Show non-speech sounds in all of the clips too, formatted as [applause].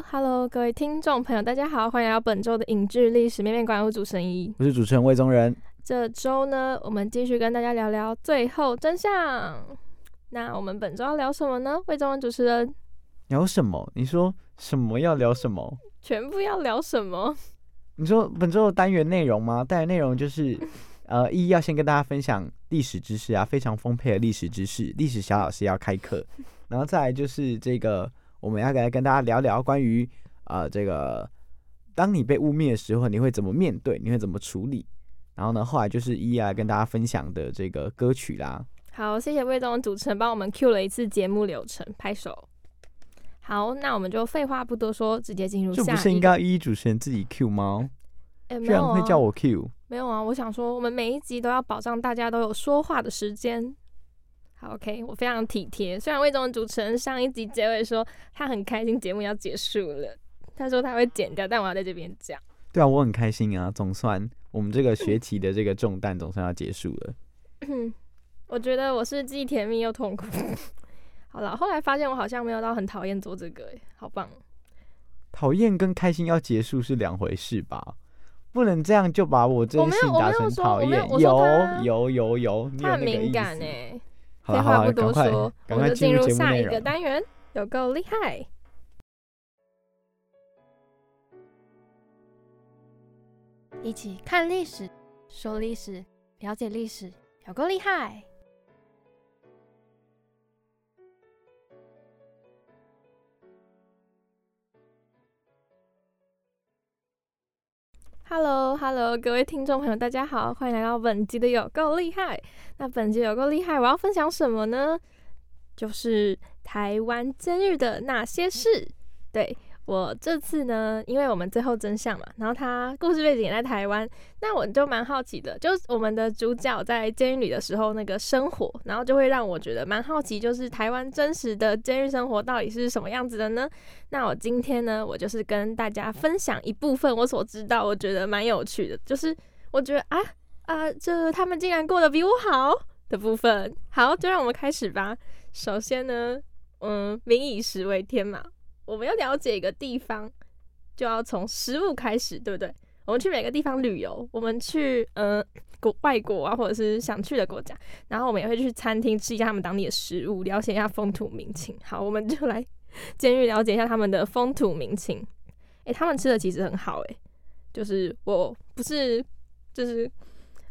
Hello，Hello，各位听众朋友，大家好，欢迎来到本周的影剧历史面面观。我主持人一，我是主持人魏宗仁。这周呢，我们继续跟大家聊聊最后真相。那我们本周要聊什么呢？魏宗仁主持人，聊什么？你说什么要聊什么？全部要聊什么？你说本周的单元内容吗？单元内容就是，呃，一要先跟大家分享历史知识啊，非常丰沛的历史知识。历史小老师要开课，然后再来就是这个。我们要来跟大家聊聊关于呃这个，当你被污蔑的时候，你会怎么面对？你会怎么处理？然后呢，后来就是一来跟大家分享的这个歌曲啦。好，谢谢魏东主持人帮我们 Q 了一次节目流程，拍手。好，那我们就废话不多说，直接进入。这不是应该一主持人自己 Q 吗？居然会叫我 Q？没有啊，我想说，我们每一集都要保障大家都有说话的时间。好，OK，我非常体贴。虽然魏总主持人上一集结尾说他很开心节目要结束了，他说他会剪掉，但我要在这边讲。对啊，我很开心啊，总算我们这个学期的这个重担总算要结束了。[coughs] 我觉得我是既甜蜜又痛苦。[laughs] 好了，后来发现我好像没有到很讨厌做这个，哎，好棒。讨厌跟开心要结束是两回事吧？不能这样就把我真心打成讨厌。有有有有，他很敏感哎。废话不多说，我们就进入下一个单元，有够厉害！一起看历史，说历史，了解历史，有够厉害！Hello，Hello，各位听众朋友，大家好，欢迎来到本集的有够厉害。那本集有够厉害，我要分享什么呢？就是台湾监狱的那些事。对。我这次呢，因为我们最后真相嘛，然后他故事背景也在台湾，那我就蛮好奇的，就我们的主角在监狱里的时候那个生活，然后就会让我觉得蛮好奇，就是台湾真实的监狱生活到底是什么样子的呢？那我今天呢，我就是跟大家分享一部分我所知道，我觉得蛮有趣的，就是我觉得啊啊，这他们竟然过得比我好的部分。好，就让我们开始吧。首先呢，嗯，民以食为天嘛。我们要了解一个地方，就要从食物开始，对不对？我们去每个地方旅游，我们去呃国外国啊，或者是想去的国家，然后我们也会去餐厅吃一下他们当地的食物，了解一下风土民情。好，我们就来监狱了解一下他们的风土民情。诶，他们吃的其实很好，诶，就是我不是就是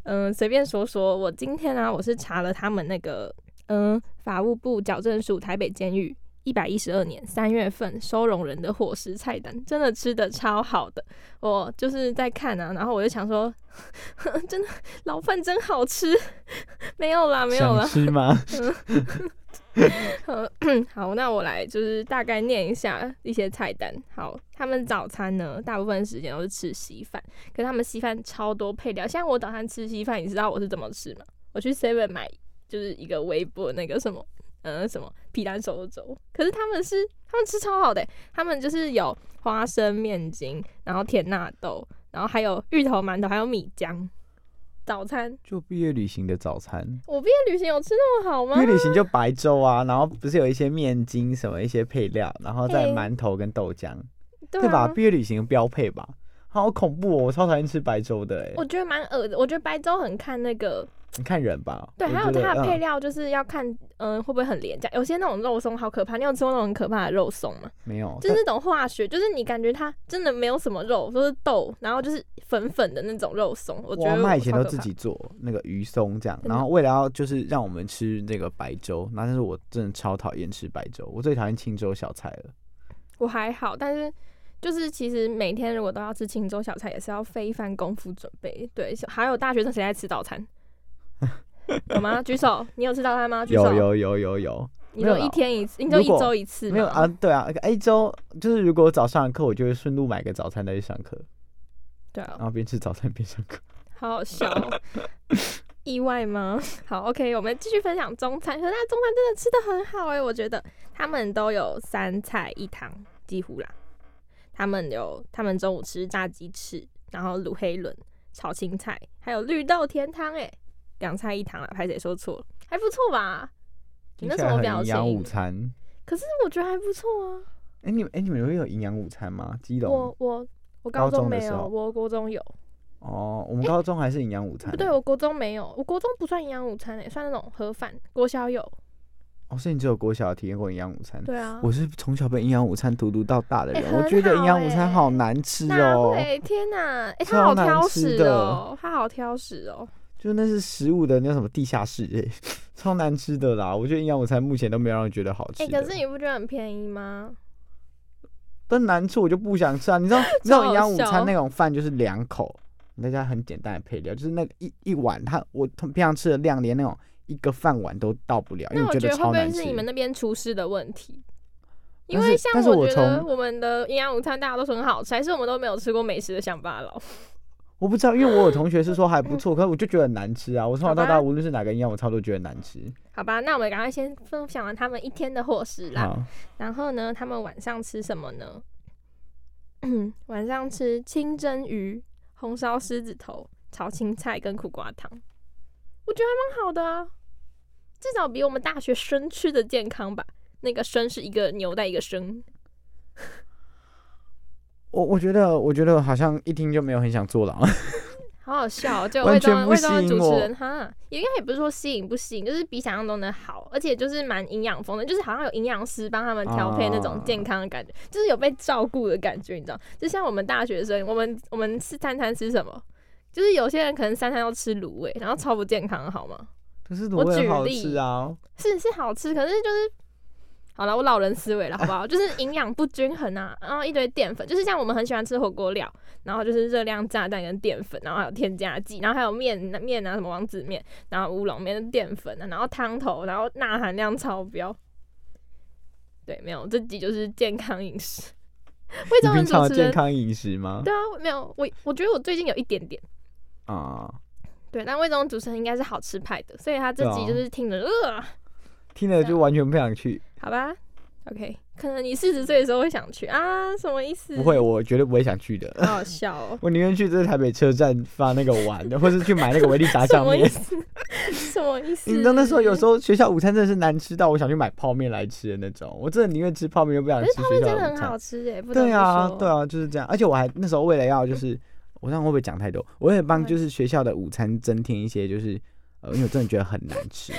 嗯随便说说，我今天呢，我是查了他们那个嗯法务部矫正署台北监狱。一百一十二年三月份收容人的伙食菜单，真的吃的超好的。我就是在看啊，然后我就想说，[laughs] 真的老饭真好吃。[laughs] 没有啦，没有啦。吃吗？[laughs] [clears throat] 好，那我来就是大概念一下一些菜单。好，他们早餐呢，大部分时间都是吃稀饭，可他们稀饭超多配料。像我早餐吃稀饭，你知道我是怎么吃吗？我去 Seven 买就是一个微波那个什么。嗯，什么皮蛋瘦肉粥？可是他们是他们吃超好的，他们就是有花生面筋，然后甜纳豆，然后还有芋头馒头，还有米浆。早餐就毕业旅行的早餐。我毕业旅行有吃那么好吗？毕业旅行就白粥啊，然后不是有一些面筋什么一些配料，然后再馒头跟豆浆，对吧？毕业旅行标配吧。好恐怖哦！我超讨厌吃白粥的哎我。觉得蛮恶的。我觉得白粥很看那个，你看人吧。对，还有它的配嗯料就是要看，嗯、会不会很廉价？有些那种肉松好可怕，你有吃过那种很可怕的肉松吗？没有，就是那种化学，就是你感觉它真的没有什么肉，都是豆，然后就是粉粉的那种肉松。我觉得我妈以前都自己做那个鱼松这样，然后为了要就是让我们吃那个白粥，那但是我真的超讨厌吃白粥，我最讨厌青粥小菜了。我还好，但是就是其实每天如果都要吃青州小菜，也是要费一番功夫准备。对，还有大学生谁在吃早餐？有吗？举手，你有吃早餐吗？举手。有有有有有，你就一天一次，你就一周一次吗？没有啊？对啊，一周就是如果早上的课，我就会顺路买个早餐再去上课，对啊然，后边吃早餐边上课。好好笑哦、[laughs] 意外吗？好，OK，我们继续分享中餐。可是那中餐真的吃的很好哎、我觉得他们都有三菜一汤，几乎啦。他们有他们中午吃炸鸡翅，然后卤黑轮、炒青菜，还有绿豆甜汤哎、两菜一汤啊，拍谁说错了？还不错吧？你那什么表营养午情？餐。可是我觉得还不错啊。哎、你们哎、你们会有营养午餐吗？基隆我我我高高中没有，我国中有。哦，我们高中还是营养午餐、不对，我国中没有，我国中不算营养午餐诶、算那种盒饭。国小有。哦，所以你只有国小体验过营养午餐。对啊，我是从小被营养午餐荼毒到大的人，我觉得营养午餐好难吃哪哦。对？天哪！哎、他好挑食哦，他好挑食哦。就那是食物的那什么地下室，哎、[laughs] 超难吃的啦！我觉得营养午餐目前都没有让人觉得好吃。可是你不觉得很便宜吗？但难吃我就不想吃啊！你知道，[laughs] 你知道营养午餐那种饭就是两口，大家很简单的配料，就是那个一一碗，它我平常吃的量连那种一个饭碗都到不了，因为我觉得会不超难吃。会是你们那边厨师的问题？因为像我觉得我们的营养午餐大家都说很好吃，还是我们都没有吃过美食的乡巴佬。[laughs] 我不知道，因为我有同学是说还不错，可是我就觉得很难吃啊！我从小到大无论是哪个营养午餐都觉得难吃。好吧，那我们赶快先分享完他们一天的伙食啦。[laughs] 然后呢，他们晚上吃什么呢？嗯，[clears throat] 晚上吃清蒸鱼、红烧狮子头、炒青菜跟苦瓜汤，我觉得还蛮好的啊，至少比我们大学生吃的健康吧。那个生是一个牛带一个生，[laughs] 我我觉得我觉得好像一听就没有很想坐牢。[laughs] 好好笑、哦。就完魏忠全不魏忠的主持人哈，应该也不是说吸引不吸引，就是比想象中的好，而且就是蛮营养丰的，就是好像有营养师帮他们调配那种啊健康的感觉，就是有被照顾的感觉，你知道？就像我们大学生，我们 [laughs] 我们吃餐餐吃什么？就是有些人可能三餐要吃卤味，然后超不健康，好吗？可是我举例吃啊！是是好吃，可是就是好了，我老人思维了，好不好？[laughs] 就是营养不均衡啊，然后一堆淀粉，就是像我们很喜欢吃火锅料，然后就是热量炸弹跟淀粉，然后还有添加剂，然后还有面面啊，什么王子面，然后乌龙面的淀粉啊，然后汤头，然后钠含量超标。对，没有，这集就是健康饮食。为什么平常的健康饮食吗？对啊，没有，我我觉得我最近有一点点。啊，对，但魏忠主持人应该是好吃派的，所以他这集就是听着，呃，[laughs] 听了就完全不想去。好吧，OK，可能你四十岁的时候会想去啊，什么意思？不会，，我绝对不会想去的。好好笑哦。我宁愿去这台北车站发那个玩的，或是去买那个维力炸什酱面。什么意思？你知道那时候有时候学校午餐真的是难吃到我想去买泡面来吃的那种，我真的宁愿吃泡面，又不想吃学是泡面真的校的午餐。很好吃耶，不不对啊，对，啊，就是这样。而且我还那时候为了要就是，我这样会不会讲太多？我也帮就是学校的午餐增添一些就是呃，因为我真的觉得很难吃，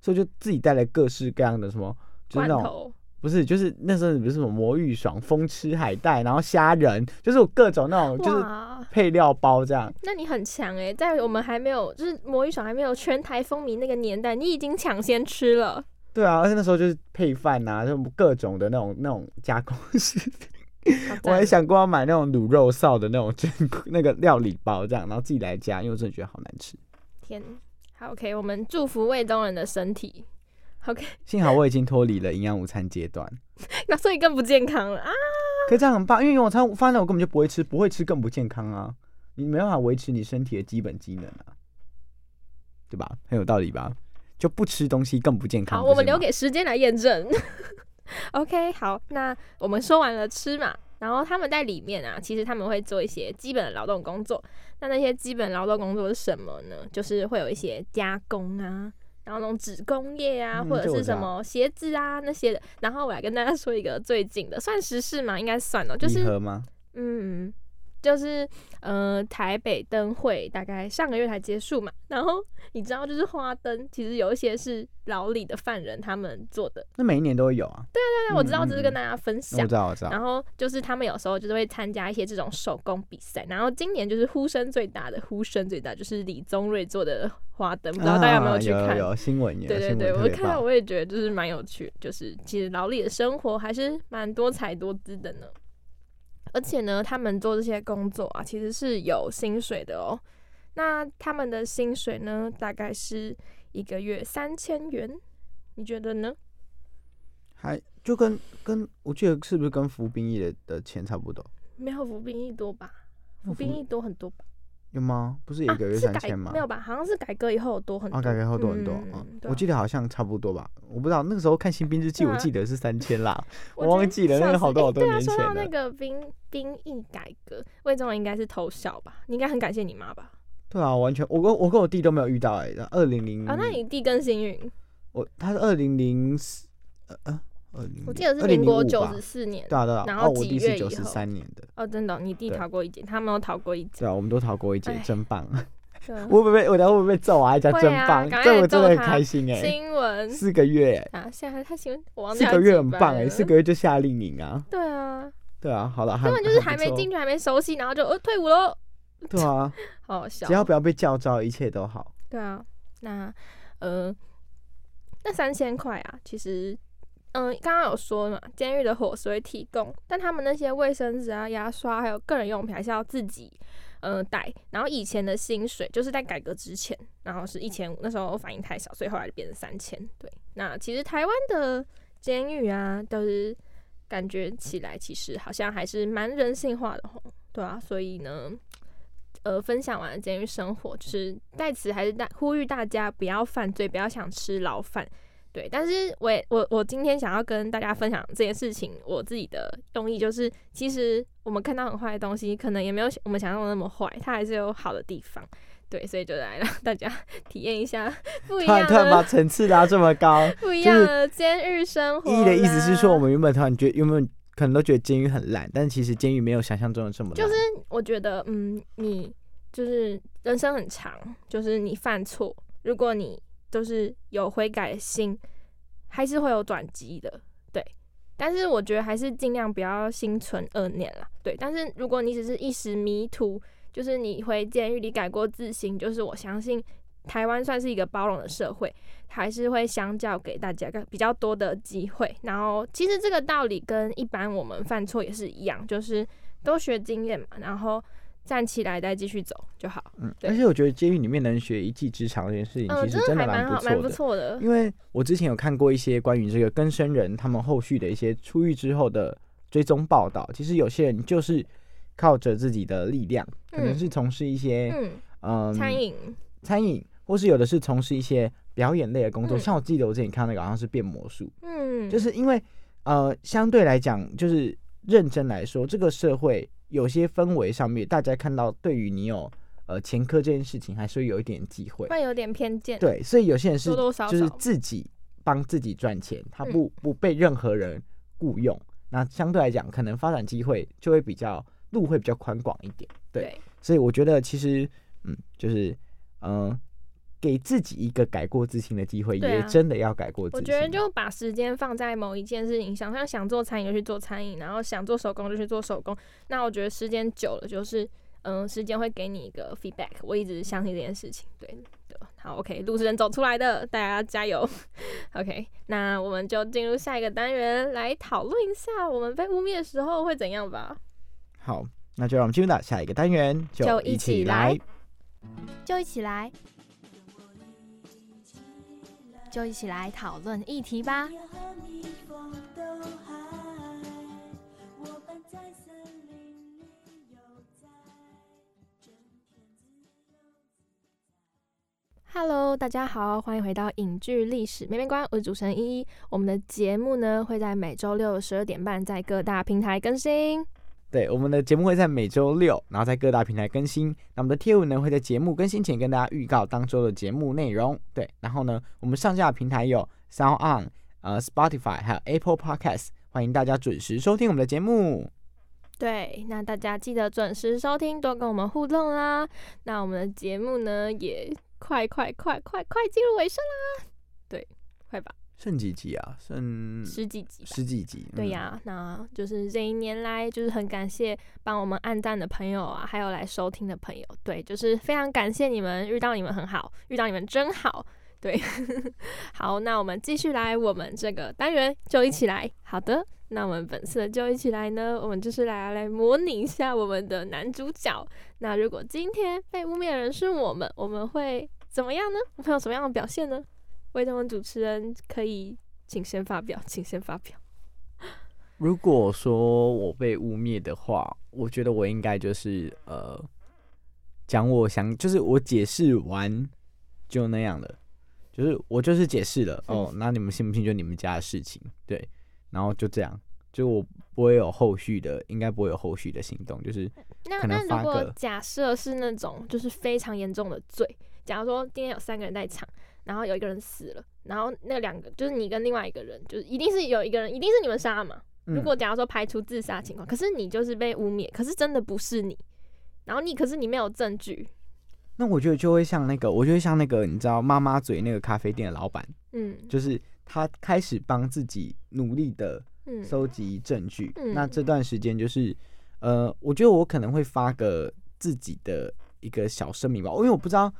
所以就自己带来各式各样的什么，就是那种，不是就是那时候不是什么魔芋爽、风吃海带，然后虾仁，就是我各种那种就是，配料包这样。那你很强哎，在我们还没有就是魔芋爽还没有全台风靡那个年代，你已经抢先吃了。对啊，而且那时候就是配饭呐、啊，就各种的那种那种加工食品。好我还想过要买那种卤肉臊的那种真那个料理包这样，然后自己来加，因为我真的觉得好难吃。天，好 OK，我们祝福魏东人的身体。OK，[laughs] 幸好我已经脱离了营养午餐阶段，[laughs] 那所以更不健康了啊！可是这样很棒，因为营养午餐发现我根本就不会吃，不会吃更不健康啊，你没办法维持你身体的基本机能啊，对吧？很有道理吧？就不吃东西更不健康。好，我们留给时间来验证。[laughs] OK，好，那我们说完了吃嘛，然后他们在里面啊，其实他们会做一些基本的劳动工作。那那些基本劳动工作是什么呢？就是会有一些加工啊，然后那种纸工业啊，嗯或者是什么鞋子啊那些的。然后我来跟大家说一个最近的，算时事嘛，应该算哦，就是？嗯，就是呃台北灯会大概上个月才结束嘛，然后你知道就是花灯，其实有一些是牢里的犯人他们做的，那每一年都会有啊。对对，我知道，嗯嗯只是跟大家分享我知。道，我知道。然后就是他们有时候就是会参加一些这种手工比赛，然后今年就是呼声最大的，呼声最大就是李宗瑞做的花灯，不知道大家有没有去看？啊有有新闻有，对对对，我看到我也觉得就是蛮有趣，就是其实劳力的生活还是蛮多彩多姿的呢。而且呢，他们做这些工作啊，其实是有薪水的哦。那他们的薪水呢，大概是一个月三千元，你觉得呢？还就跟跟我记得是不是跟服兵役的的钱差不多？没有服兵役多吧？服服兵役多很多吧？有吗？不是一个月三千吗？没有吧？好像是改革以后多很多。啊，改革后多很多嗯我记得好像差不多吧，我不知道那个时候看《新兵日记》，我记得是三千啦。[laughs] 我忘记了那个好多好多年前了说到那个兵兵役改革，魏忠应该是偷笑吧？你应该很感谢你妈吧？对啊，完全我跟我跟我弟都没有遇到哎、欸，二零零啊，那你弟更幸运，我他是二零零四呃呃二零，我记得是民国九十四年。对啊对啊，然后哦我弟几月以是九十三年的，哦，真的哦，你弟逃过一劫，他没有逃过一劫。对啊，我们都逃过一劫哎，真棒！[laughs] 我会不会被我等下会不会被揍啊？还讲真棒，赶快这我真的很开心哎、新闻。四个月。欸，啊，现在他新闻我忘记他四个月很棒哎、了四个月就夏令营啊，对啊，对啊，好了，还根本就是还没进去，还没熟悉，然后就呃退伍喽，对啊，[laughs] 好好笑。只。要不要被叫招，一切都好。对啊，那呃，那三千块啊，其实，嗯、刚刚有说嘛，监狱的伙食会提供，但他们那些卫生纸啊、牙刷还有个人用品还是要自己呃带。然后以前的薪水就是在改革之前，然后是一千五，那时候反应太小，所以后来就变成三千。对，那其实台湾的监狱啊，都是感觉起来其实好像还是蛮人性化的吼，对啊，所以呢。呃，分享完监狱生活，就是在此还是大呼吁大家不要犯罪，不要想吃牢饭。对，但是我也我我今天想要跟大家分享这件事情，我自己的用意就是，其实我们看到很坏的东西，可能也没有我们想象的那么坏，它还是有好的地方。对，所以就来让大家 [laughs] 体验一下不一样突然突然把层次拉这么高，[laughs] 不一样的监狱生活啦。意义的意思是说，我们原本突然觉得原本可能都觉得监狱很烂，但其实监狱没有想象中的这么烂。就是我觉得，嗯，你就是人生很长，就是你犯错，如果你就是有悔改心，还是会有转机的，对。但是我觉得还是尽量不要心存恶念啦，对。但是如果你只是一时迷途，就是你回监狱里改过自新，就是我相信台湾算是一个包容的社会，还是会相较给大家个比较多的机会。然后其实这个道理跟一般我们犯错也是一样，就是多学经验嘛，然后站起来再继续走就好。嗯，而且我觉得监狱里面能学一技之长这件事情，嗯，其实真的还蛮不不错的。因为我之前有看过一些关于这个更生人他们后续的一些出狱之后的追踪报道，其实有些人就是靠着自己的力量，可能嗯是从事一些嗯，嗯餐饮，餐饮，或是有的是从事一些表演类的工作。嗯。像我记得我之前看那个好像是变魔术，嗯，就是因为呃，相对来讲，就是认真来说，这个社会有些氛围上面，大家看到对于你有呃前科这件事情，还是会有一点忌讳。会有点偏见。，对，所以有些人是多多少就是自己帮自己赚钱，他嗯不、不被任何人雇佣，那相对来讲，可能发展机会就会比较路会比较宽广一点。对对，所以我觉得其实嗯，就是嗯、呃给自己一个改过自新的机会，也真的要改过自新。我觉得就把时间放在某一件事情上，像想做餐饮就去做餐饮，然后想做手工就去做手工。那我觉得时间久了，就是嗯，时间会给你一个 feedback。我一直相信这件事情。对对，好，OK，路是人走出来的，大家加油。[laughs] OK，那我们就进入下一个单元，来讨论一下我们被污蔑的时候会怎样吧。好，那就让我们进入到下一个单元，就一一起来。就一起来，就一起来讨论议题吧。Hello，大家好，欢迎回到影剧历史面面观，我是主持人依依。我们的节目呢会在每周六十二点半在各大平台更新。对，我们的节目会在每周六，然后在各大平台更新。那我们的贴文呢会在节目更新前跟大家预告当周的节目内容。对，然后呢，我们上架平台有 Sound On、呃 Spotify 还有 Apple Podcast，欢迎大家准时收听我们的节目。对，那大家记得准时收听，多跟我们互动啦。那我们的节目呢，也快快快快快进入尾声啦。对，快吧，剩几集啊？剩十几集。十几集。嗯对呀、那就是这一年来，就是很感谢帮我们按赞的朋友啊，还有来收听的朋友，对，就是非常感谢你们，遇到你们很好，遇到你们真好，对，[laughs] 好，那我们继续来我们这个单元，就一起来，好的，那我们本次的就一起来呢，我们就是来来模拟一下我们的男主角，那如果今天被污蔑的人是我们，我们会怎么样呢？我们会有什么样的表现呢？魏德文主持人可以请先发表，请先发表。如果说我被污蔑的话，我觉得我应该就是呃，讲我想，就是我解释完就那样了，就是我就是解释了哦，那你们信不信就你们家的事情，对，然后就这样，就我不会有后续的，应该不会有后续的行动，就是那可能那如果假设是那种就是非常严重的罪，假如说今天有三个人在场，然后有一个人死了，然后那两个就是你跟另外一个人，就是一定是有一个人，一定是你们杀嘛。嗯如果假如说排除自杀情况，可是你就是被污蔑，可是真的不是你，然后你可是你没有证据，那我觉得就会像那个，我就会像那个，你知道妈妈嘴那个咖啡店的老板，嗯就是他开始帮自己努力的嗯收集证据。嗯那这段时间就是，呃，我觉得我可能会发个自己的一个小声明吧，因为我不知道，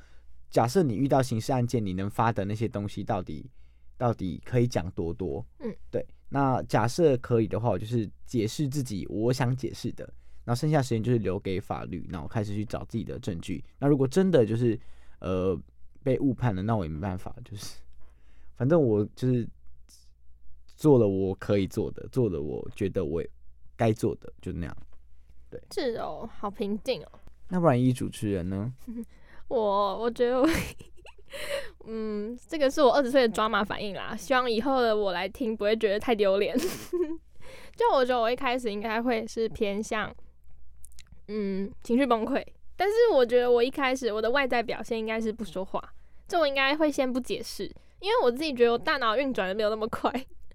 假设你遇到刑事案件，你能发的那些东西到底到底可以讲多多？嗯，对。那假设可以的话，我就是解释自己我想解释的，然后剩下时间就是留给法律，然后开始去找自己的证据。那如果真的就是呃被误判了，那我也没办法，就是反正我就是做了我可以做的，做了我觉得我该做的，就那样。对是哦，好平静哦。那不然一主持人呢？[laughs] 我我觉得我，嗯，这个是我二十岁的抓马反应啦。希望以后的我来听不会觉得太丢脸。[laughs] 就我觉得我一开始应该会是偏向，嗯，情绪崩溃。但是我觉得我一开始我的外在表现应该是不说话，这我应该会先不解释，因为我自己觉得我大脑运转的没有那么快。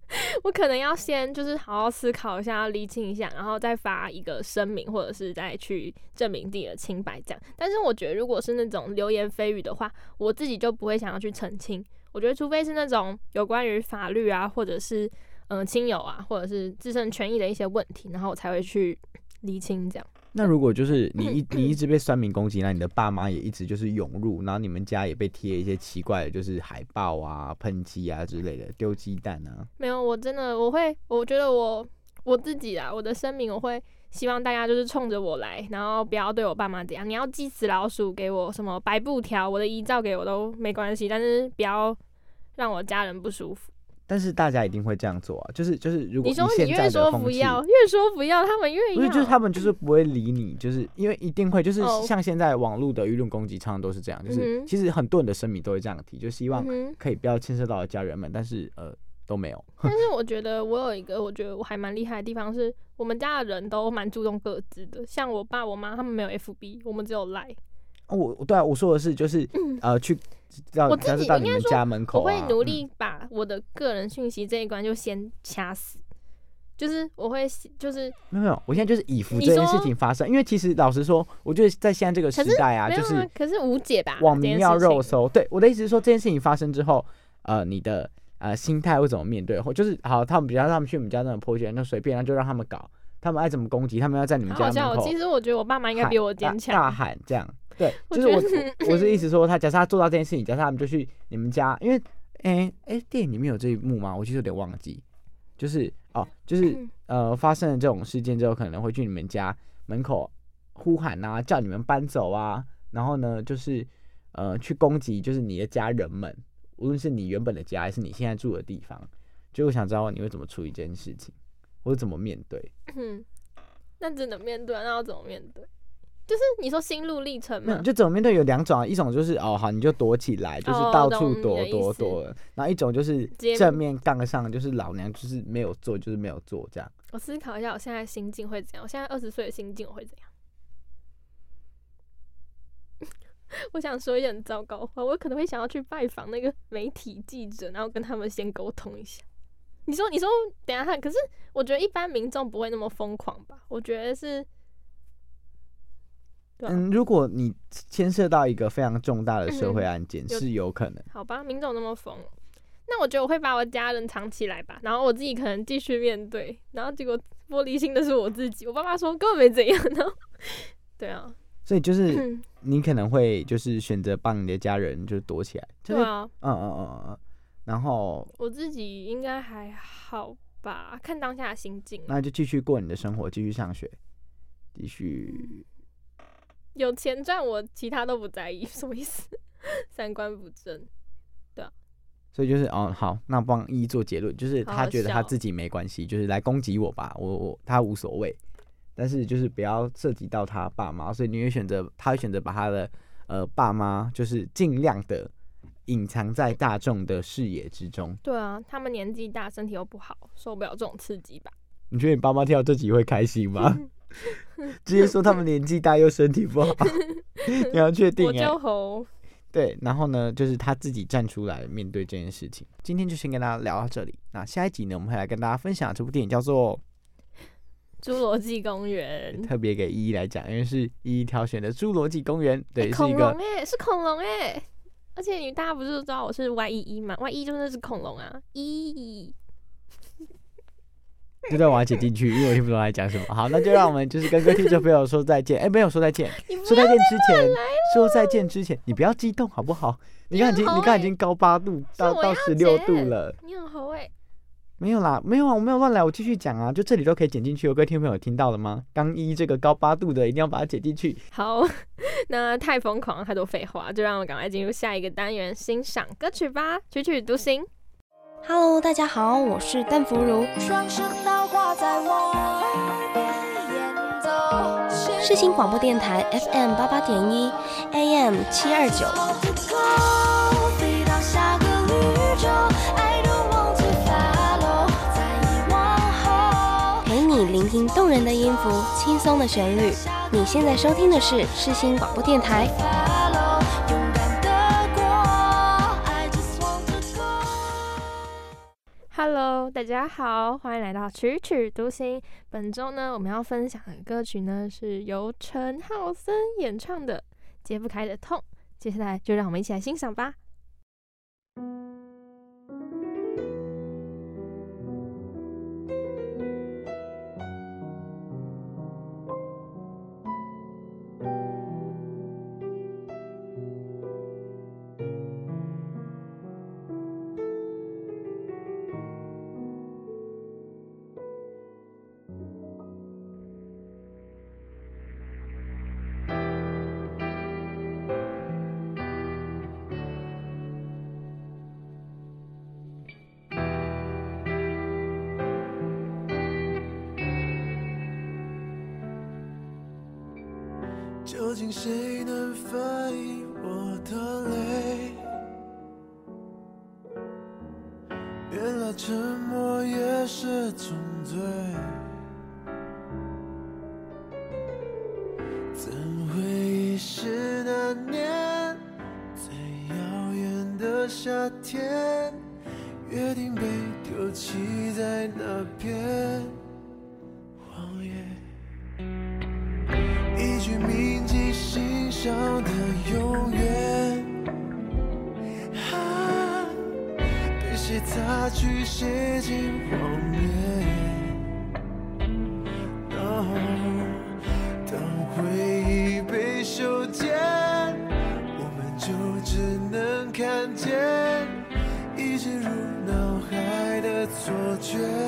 [laughs] 我可能要先就是好好思考一下，理清一下，然后再发一个声明，或者是再去证明自己的清白这样。但是我觉得如果是那种流言蜚语的话，我自己就不会想要去澄清。我觉得除非是那种有关于法律啊，或者是嗯、亲友啊，或者是自身权益的一些问题，然后我才会去厘清这样。那如果就是你一 [clears throat] 你一直被酸民攻击，那你的爸妈也一直就是涌入，然后你们家也被贴一些奇怪的，就是海报啊、喷漆啊之类的，丢鸡蛋啊。没有，我真的我会，我觉得我我自己啊，我的声明我会希望大家就是冲着我来，然后不要对我爸妈怎样。你要寄死老鼠给我，什么白布条，我的遗照给我都没关系，但是不要让我家人不舒服。但是大家一定会这样做啊，就是就是如果你说现在的你越说，不要，越说不要，他们越要。不是就是他们 [laughs] 就是不会理你，就是因为一定会，就是哦像现在网络的舆论攻击，常常都是这样，就是其实很多人的声明都会这样提，就希望可以不要牵涉到家人们，但是呃都没有。[laughs] 但是我觉得我有一个，我觉得我还蛮厉害的地方是，我们家的人都蛮注重各自的。像我爸我妈他们没有 FB，我们只有 Line。我对啊，我说的是就是呃去我自己到你们应该说家门口、啊，我会努嗯力把我的个人讯息这一关就先掐死，就是我会就是没有没有，我现在就是以服这件事情发生，因为其实老实说，我觉得在现在这个时代啊，就是，可是无解吧？网民要肉。搜。对，我的意思是说，这件事情发生之后，呃，你的呃心态会怎么面对？或就是好，他们比较他们去你们家那种破圈，那随便，那就让他们搞，他们爱怎么攻击，他们要在你们！家门口其实我觉得我爸妈应该比我坚强大。喊这样。对，就是我我我是意思说，他假设他做到这件事情，假设他们就去你们家，因为诶诶，电影里面有这一幕吗？我其实有点忘记，就是哦，就是嗯呃发生了这种事件之后，可能会去你们家门口呼喊啊，叫你们搬走啊，然后呢，就是呃去攻击就是你的家人们，无论是你原本的家还是你现在住的地方，就我想知道你会怎么处理这件事情，或者怎么面对。嗯，那真的面对，那要怎么面对？就是你说心路历程嘛，就怎么面对有两种啊，一种就是哦好，你就躲起来，就是哦到处躲躲躲，然后一种就是正面杠上，就是老娘就是没有做，就是没有做这样。我思考一下，我现在心境会怎样？我现在二十岁的心境我会怎样？[laughs] 我想说一点糟糕话，我可能会想要去拜访那个媒体记者，然后跟他们先沟通一下。你说你说，等一下看，可是我觉得一般民众不会那么疯狂吧？我觉得是，对啊、嗯，如果你牵涉到一个非常重大的社会案件，有是有可能。好吧，民总那么疯，那我觉得我会把我家人藏起来吧，然后我自己可能继续面对，然后结果玻璃心的是我自己，我爸爸说根本没怎样，然后对啊，所以就是嗯，你可能会就是选择帮你的家人就躲起来，就是对啊，嗯嗯嗯嗯，然后我自己应该还好吧，看当下的心境啊，那就继续过你的生活，继续上学，继续有钱赚我其他都不在意，[laughs] 什么意思？[laughs] 三观不正，对啊所以就是哦，好，那帮一做结论，就是好好他觉得他笑自己没关系，就是来攻击我吧，我我他无所谓，但是就是不要涉及到他爸妈，所以你会选择，他会选择把他的呃爸妈，就是尽量的隐藏在大众的视野之中。对啊，他们年纪大，身体又不好，受不了这种刺激吧？你觉得你爸妈听到这集会开心吗？[laughs] [laughs] 直接说他们年纪大又身体不好，[laughs] 你要确定我叫猴，对，然后呢，就是他自己站出来面对这件事情。今天就先跟大家聊到这里。那下一集呢，我们会来跟大家分享这部电影，叫做侏罗纪公园。特别给依依来讲，因为是依依挑选的《侏罗纪公园》，对，欸是一个恐龙哎、是恐龙哎、而且你大家不是都知道我是 Y 一一嘛？Y 一就是那只恐龙啊，一这段我要剪进去，因为我听不懂他在讲什么。好，那就让我们就是跟各位听众朋友说再见。哎、没有说再见，[laughs] 说再见之前，说再见之前，你不要激动好不好？你看已经，你很猴欸你看已经高八度到到十六度了。你很猴哎、没有啦，没有啊，我没有乱来，我继续讲啊，就这里都可以剪进去。有各位听众朋友听到了吗？刚一这个高八度的一定要把它剪进去。好，[laughs] 那太疯狂了，太多废话，就让我赶快进入下一个单元，欣赏歌曲吧，曲曲独行。Hello，大家好，我是邓福如。双声道挂在我耳边演奏。世新广播电台 FM 八八点一，AM 七二九。陪你聆听动人的音符，轻松的旋律。你现在收听的是世新广播电台。大家好，欢迎来到曲曲独行。本周呢，我们要分享的歌曲呢是由陈浩森演唱的《解不开的痛》。接下来就让我们一起来欣赏吧。究竟谁能分被擦去，写进画面。当回忆被修剪，我们就只能看见一直入脑海的错觉。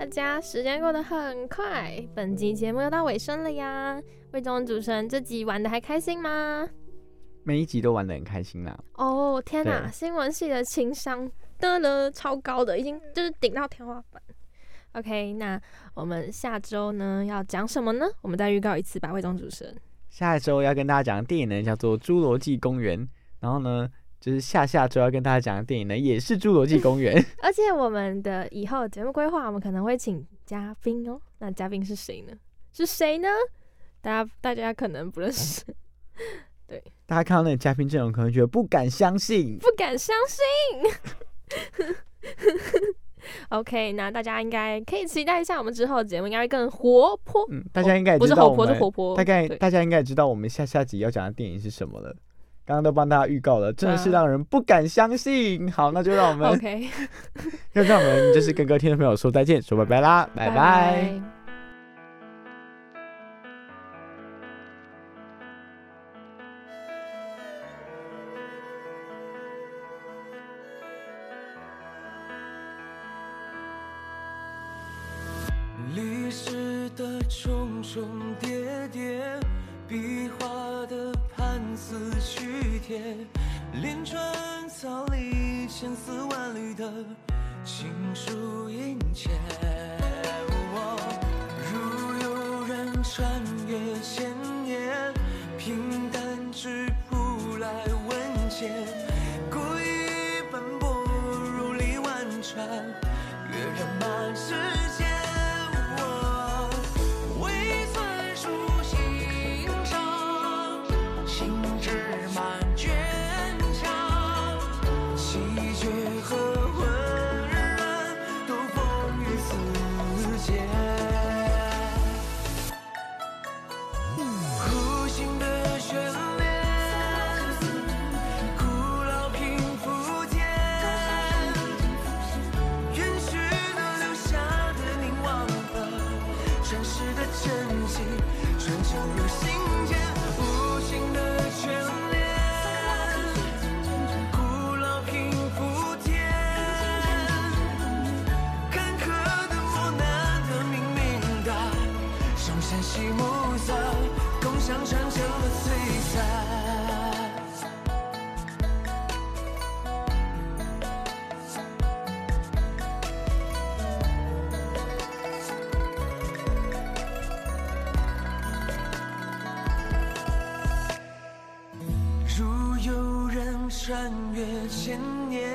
大家，时间过得很快，本集节目又到尾声了呀。魏忠主持人这集玩的还开心吗？每一集都玩得很开心啦。哦，天哪，新闻系的情商的了超高的，已经就是顶到天花板。OK，那我们下周呢要讲什么呢？我们再预告一次吧，魏忠主持人。下一周要跟大家讲的电影呢，叫做《侏罗纪公园》，然后呢，就是下下周要跟大家讲的电影呢，也是《侏罗纪公园》。[laughs] 而且我们的以后节目规划，我们可能会请嘉宾哦。那嘉宾是谁呢？是谁呢？大家大家可能不认识，对大家看到那个嘉宾阵容，可能觉得不敢相信。不敢相信。OK，那大家应该可以期待一下，我们之后的节目应该会更活泼。嗯，大家应该也不是活泼，是活泼。大概大家应该也知道我们下下集要讲的电影是什么了。刚刚都帮大家预告了，真的是让人不敢相信。好，那就让我们 OK，[laughs] 就让我们就是跟各位听众朋友说再见，说拜拜啦，拜拜拜。历史的重重叠叠，壁画的判词曲帖，连川草里千丝万缕的情书殷切。如有人穿越千年，平淡质朴来问切，故意奔波如历万川。阅人马之最大如有人穿越千年